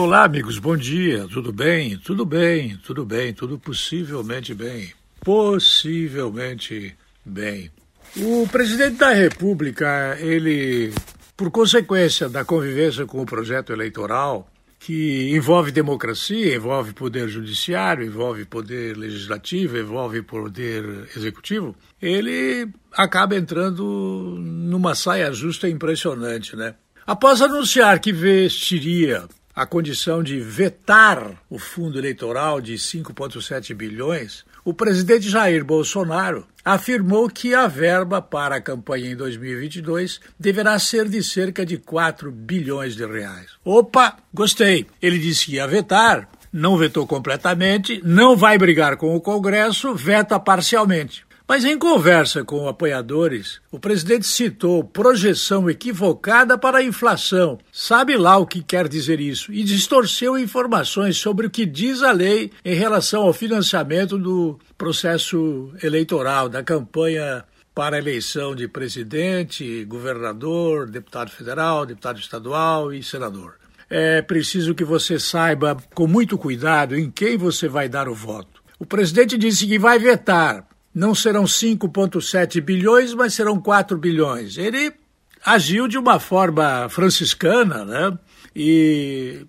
Olá, amigos, bom dia. Tudo bem? Tudo bem, tudo bem, tudo possivelmente bem. Possivelmente bem. O presidente da República, ele, por consequência da convivência com o projeto eleitoral, que envolve democracia, envolve poder judiciário, envolve poder legislativo, envolve poder executivo, ele acaba entrando numa saia justa impressionante, né? Após anunciar que vestiria a condição de vetar o fundo eleitoral de 5,7 bilhões, o presidente Jair Bolsonaro afirmou que a verba para a campanha em 2022 deverá ser de cerca de 4 bilhões de reais. Opa, gostei. Ele disse que ia vetar, não vetou completamente, não vai brigar com o Congresso, veta parcialmente. Mas em conversa com apoiadores, o presidente citou projeção equivocada para a inflação. Sabe lá o que quer dizer isso? E distorceu informações sobre o que diz a lei em relação ao financiamento do processo eleitoral, da campanha para a eleição de presidente, governador, deputado federal, deputado estadual e senador. É preciso que você saiba com muito cuidado em quem você vai dar o voto. O presidente disse que vai vetar não serão 5,7 bilhões, mas serão 4 bilhões. Ele agiu de uma forma franciscana, né? E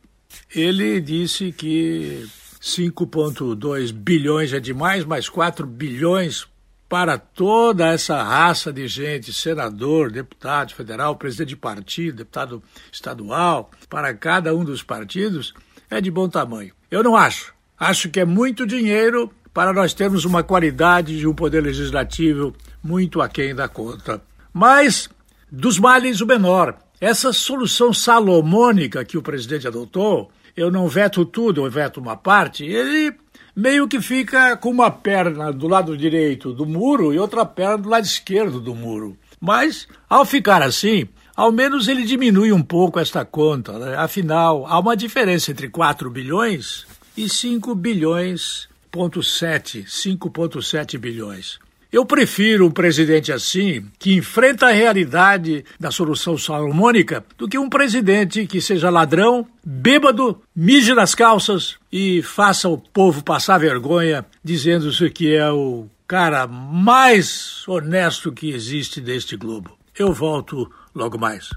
ele disse que 5,2 bilhões é demais, mas 4 bilhões para toda essa raça de gente, senador, deputado federal, presidente de partido, deputado estadual, para cada um dos partidos, é de bom tamanho. Eu não acho. Acho que é muito dinheiro para nós termos uma qualidade de um poder legislativo muito aquém da conta. Mas, dos males, o menor. Essa solução salomônica que o presidente adotou, eu não veto tudo, eu veto uma parte, ele meio que fica com uma perna do lado direito do muro e outra perna do lado esquerdo do muro. Mas, ao ficar assim, ao menos ele diminui um pouco esta conta. Né? Afinal, há uma diferença entre 4 bilhões e 5 bilhões 5,7, 5,7 bilhões. Eu prefiro um presidente assim, que enfrenta a realidade da solução salomônica, do que um presidente que seja ladrão, bêbado, mije nas calças e faça o povo passar vergonha, dizendo-se que é o cara mais honesto que existe neste globo. Eu volto logo mais.